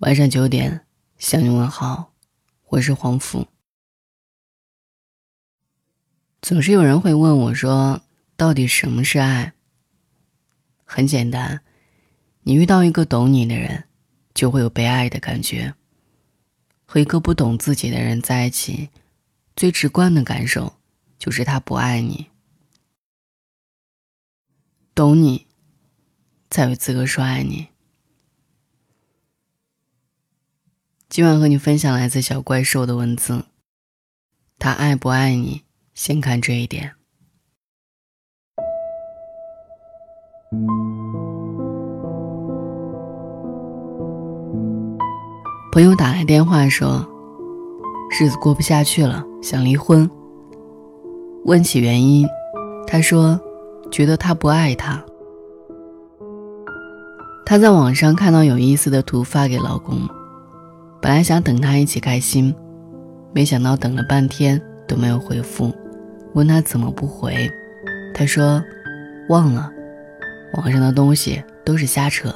晚上九点向你问好，我是黄甫。总是有人会问我说：“到底什么是爱？”很简单，你遇到一个懂你的人，就会有被爱的感觉。和一个不懂自己的人在一起，最直观的感受就是他不爱你。懂你，才有资格说爱你。今晚和你分享来自小怪兽的文字。他爱不爱你，先看这一点。朋友打来电话说，日子过不下去了，想离婚。问起原因，他说，觉得他不爱他。他在网上看到有意思的图，发给老公。本来想等他一起开心，没想到等了半天都没有回复。问他怎么不回，他说忘了，网上的东西都是瞎扯。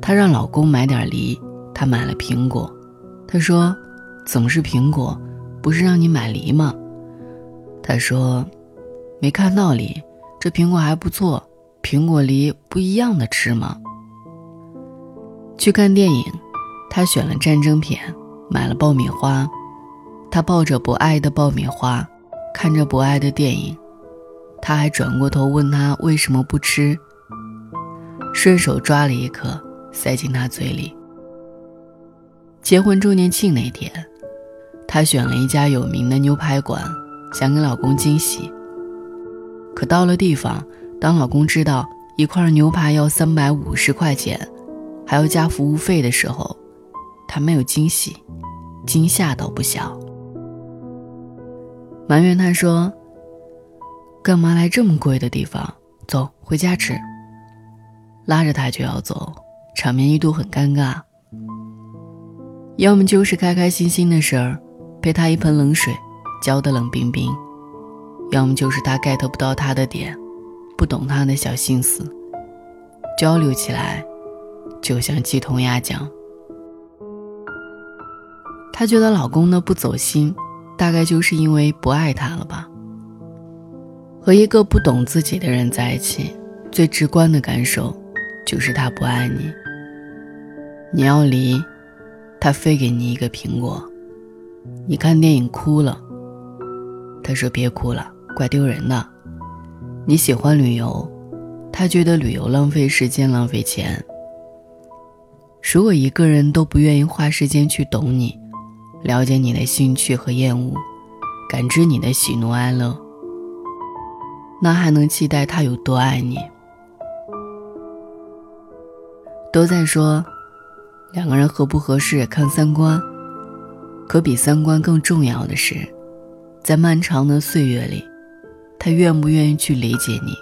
他让老公买点梨，他买了苹果。他说怎么是苹果，不是让你买梨吗？他说没看到梨，这苹果还不错，苹果梨不一样的吃吗？去看电影。他选了战争片，买了爆米花。他抱着不爱的爆米花，看着不爱的电影。他还转过头问他为什么不吃，顺手抓了一颗塞进他嘴里。结婚周年庆那天，他选了一家有名的牛排馆，想给老公惊喜。可到了地方，当老公知道一块牛排要三百五十块钱，还要加服务费的时候，他没有惊喜，惊吓倒不小，埋怨他说：“干嘛来这么贵的地方？走回家吃。”拉着他就要走，场面一度很尴尬。要么就是开开心心的事儿，被他一盆冷水浇得冷冰冰；要么就是他 get 不到他的点，不懂他的小心思，交流起来就像鸡同鸭讲。她觉得老公呢不走心，大概就是因为不爱她了吧。和一个不懂自己的人在一起，最直观的感受就是他不爱你。你要离，他非给你一个苹果。你看电影哭了，他说别哭了，怪丢人的。你喜欢旅游，他觉得旅游浪费时间浪费钱。如果一个人都不愿意花时间去懂你，了解你的兴趣和厌恶，感知你的喜怒哀乐，那还能期待他有多爱你？都在说两个人合不合适看三观，可比三观更重要的是，在漫长的岁月里，他愿不愿意去理解你，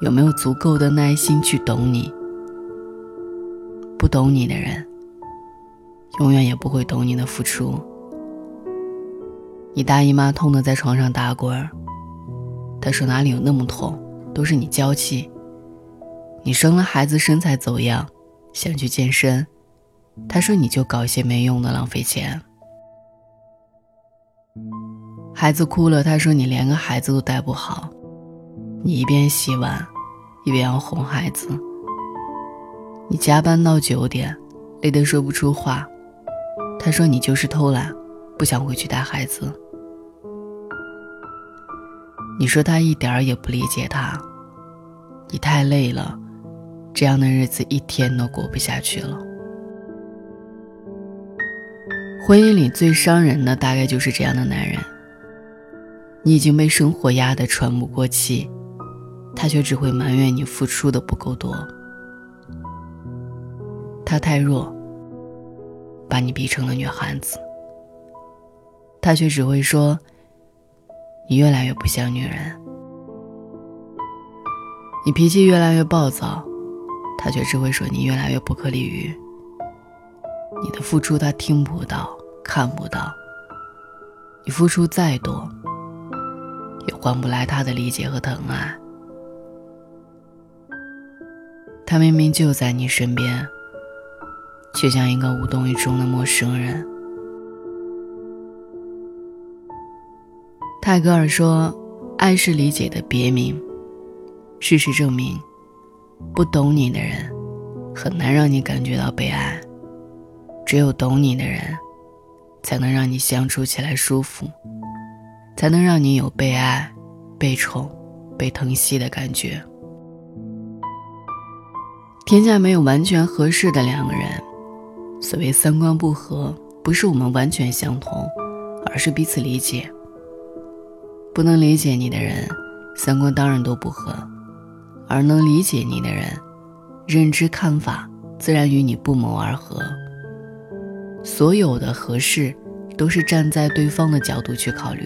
有没有足够的耐心去懂你？不懂你的人。永远也不会懂你的付出。你大姨妈痛得在床上打滚儿，她说哪里有那么痛，都是你娇气。你生了孩子身材走样，想去健身，她说你就搞些没用的浪费钱。孩子哭了，她说你连个孩子都带不好，你一边洗碗，一边要哄孩子。你加班到九点，累得说不出话。他说：“你就是偷懒，不想回去带孩子。”你说他一点儿也不理解他。你太累了，这样的日子一天都过不下去了。婚姻里最伤人的大概就是这样的男人。你已经被生活压得喘不过气，他却只会埋怨你付出的不够多。他太弱。把你逼成了女汉子，他却只会说：“你越来越不像女人。”你脾气越来越暴躁，他却只会说：“你越来越不可理喻。”你的付出他听不到、看不到，你付出再多，也换不来他的理解和疼爱。他明明就在你身边。却像一个无动于衷的陌生人。泰戈尔说：“爱是理解的别名。”事实证明，不懂你的人很难让你感觉到被爱，只有懂你的人，才能让你相处起来舒服，才能让你有被爱、被宠、被疼惜的感觉。天下没有完全合适的两个人，所谓三观不合，不是我们完全相同，而是彼此理解。不能理解你的人，三观当然都不合；而能理解你的人，认知看法自然与你不谋而合。所有的合适，都是站在对方的角度去考虑。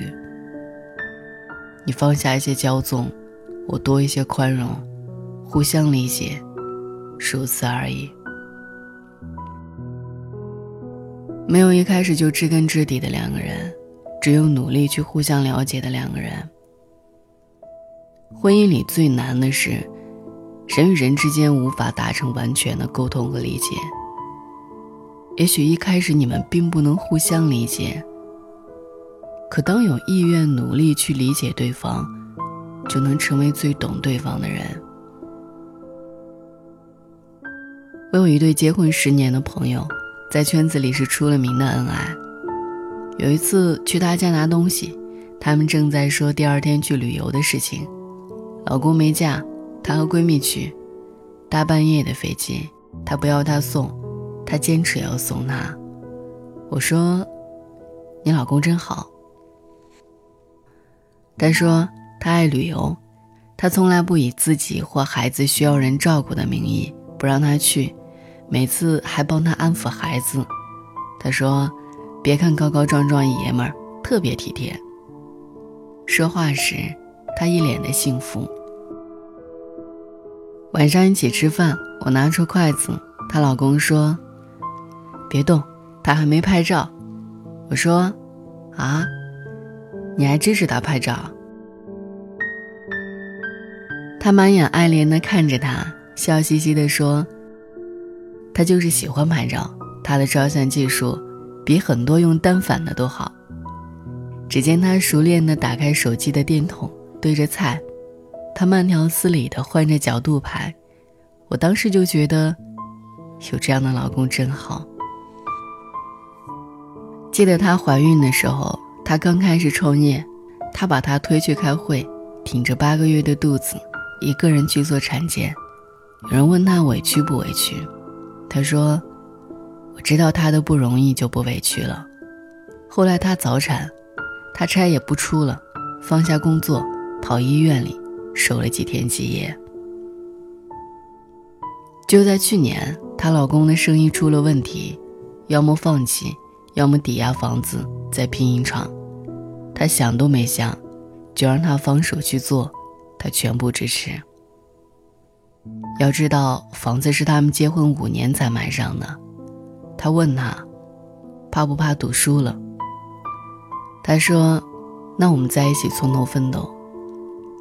你放下一些骄纵，我多一些宽容，互相理解。如此而已，没有一开始就知根知底的两个人，只有努力去互相了解的两个人。婚姻里最难的是，人与人之间无法达成完全的沟通和理解。也许一开始你们并不能互相理解，可当有意愿努力去理解对方，就能成为最懂对方的人。我有一对结婚十年的朋友，在圈子里是出了名的恩爱。有一次去他家拿东西，他们正在说第二天去旅游的事情。老公没假，她和闺蜜去，大半夜的飞机，他不要她送，她坚持要送她。我说：“你老公真好。”他说：“他爱旅游，他从来不以自己或孩子需要人照顾的名义不让他去。”每次还帮他安抚孩子，他说：“别看高高壮壮爷们儿，特别体贴。”说话时，他一脸的幸福。晚上一起吃饭，我拿出筷子，她老公说：“别动，他还没拍照。”我说：“啊，你还支持他拍照？”他满眼爱怜的看着他，笑嘻嘻的说。他就是喜欢拍照，他的照相技术比很多用单反的都好。只见他熟练地打开手机的电筒，对着菜，他慢条斯理地换着角度拍。我当时就觉得，有这样的老公真好。记得她怀孕的时候，她刚开始创业，他把她推去开会，挺着八个月的肚子，一个人去做产检。有人问她委屈不委屈？他说：“我知道他的不容易，就不委屈了。后来他早产，他差也不出了，放下工作，跑医院里守了几天几夜。就在去年，她老公的生意出了问题，要么放弃，要么抵押房子再拼一场。她想都没想，就让他放手去做，他全部支持。”要知道，房子是他们结婚五年才买上的。他问他，怕不怕赌输了？他说：“那我们在一起从头奋斗。”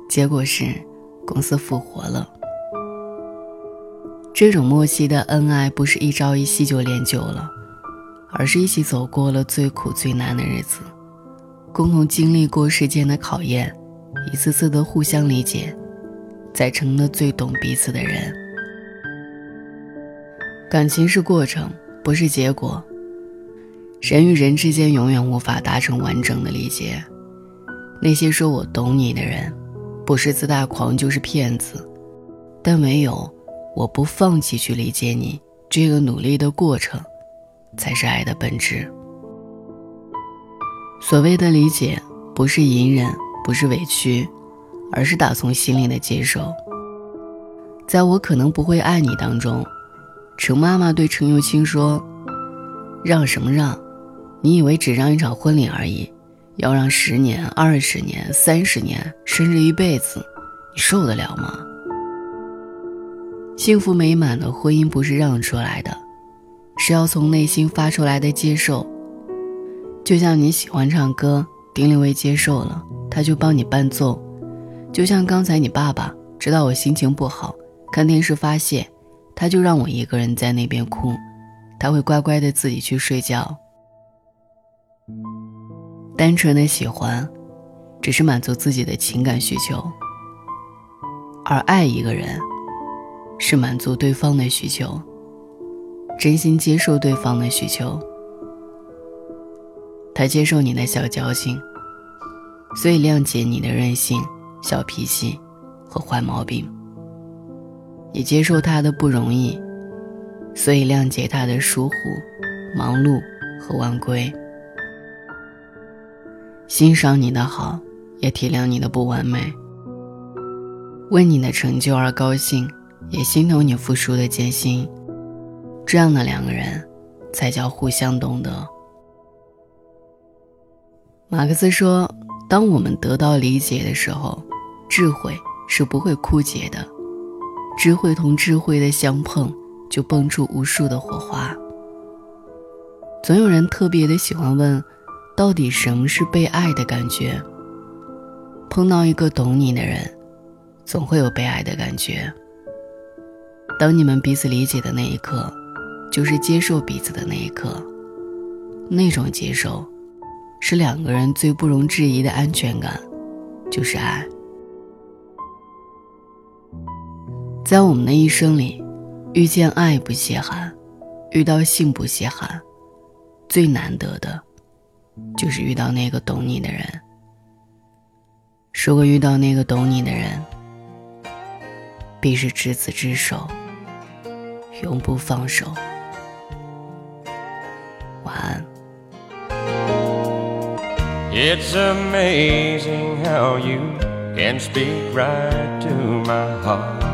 结果是，公司复活了。这种默契的恩爱，不是一朝一夕就练就了，而是一起走过了最苦最难的日子，共同经历过世间的考验，一次次的互相理解。才成了最懂彼此的人。感情是过程，不是结果。人与人之间永远无法达成完整的理解。那些说我懂你的人，不是自大狂就是骗子。但唯有我不放弃去理解你，这个努力的过程，才是爱的本质。所谓的理解，不是隐忍，不是委屈。而是打从心里的接受。在我可能不会爱你当中，程妈妈对程又青说：“让什么让？你以为只让一场婚礼而已，要让十年、二十年、三十年，甚至一辈子，你受得了吗？”幸福美满的婚姻不是让出来的，是要从内心发出来的接受。就像你喜欢唱歌，丁玲薇接受了，他就帮你伴奏。就像刚才你爸爸知道我心情不好，看电视发泄，他就让我一个人在那边哭，他会乖乖的自己去睡觉。单纯的喜欢，只是满足自己的情感需求；而爱一个人，是满足对方的需求，真心接受对方的需求。他接受你的小矫情，所以谅解你的任性、小脾气和坏毛病；你接受他的不容易，所以谅解他的疏忽、忙碌和晚归；欣赏你的好，也体谅你的不完美；为你的成就而高兴，也心疼你付出的艰辛。这样的两个人，才叫互相懂得。马克思说：“当我们得到理解的时候，智慧是不会枯竭的。智慧同智慧的相碰，就蹦出无数的火花。总有人特别的喜欢问，到底什么是被爱的感觉？碰到一个懂你的人，总会有被爱的感觉。当你们彼此理解的那一刻，就是接受彼此的那一刻。那种接受。”是两个人最不容置疑的安全感，就是爱。在我们的一生里，遇见爱不稀罕，遇到性不稀罕，最难得的，就是遇到那个懂你的人。如果遇到那个懂你的人，必是执子之手，永不放手。晚安。It's amazing how you can speak right to my heart.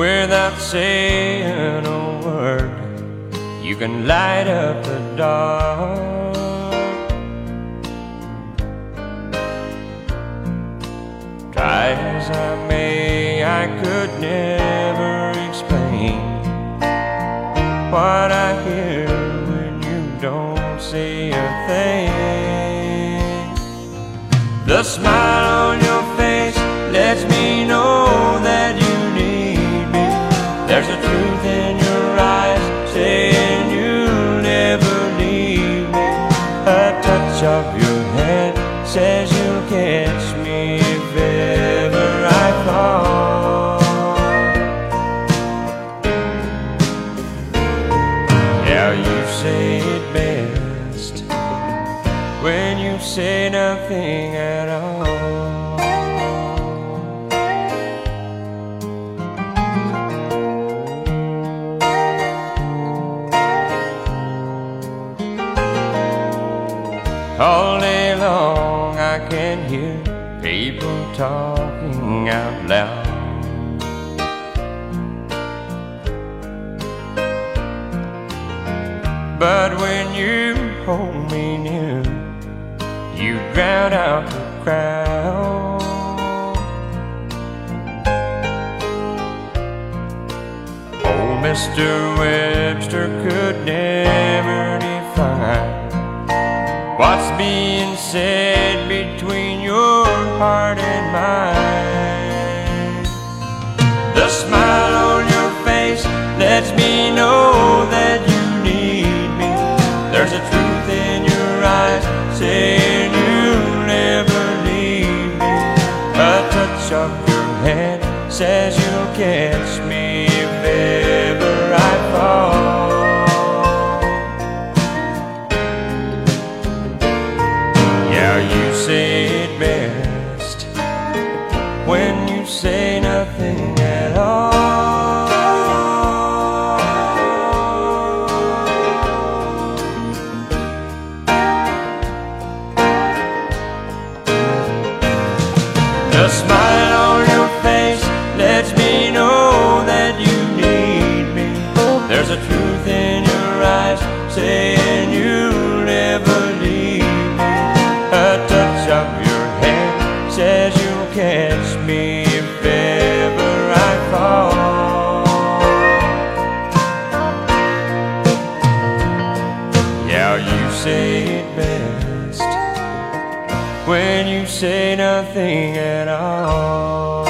Without saying a word, you can light up the dark. Try as I may, I could never explain what I hear when you don't say a thing. The smile on your face lets me know say nothing at all. All day long I can hear people talking out loud. But when you drown out the crowd. Old Mr. Webster could never define what's being said between your heart and mine. The smile on your face lets me know that says you'll catch me you say it best when you say nothing at all.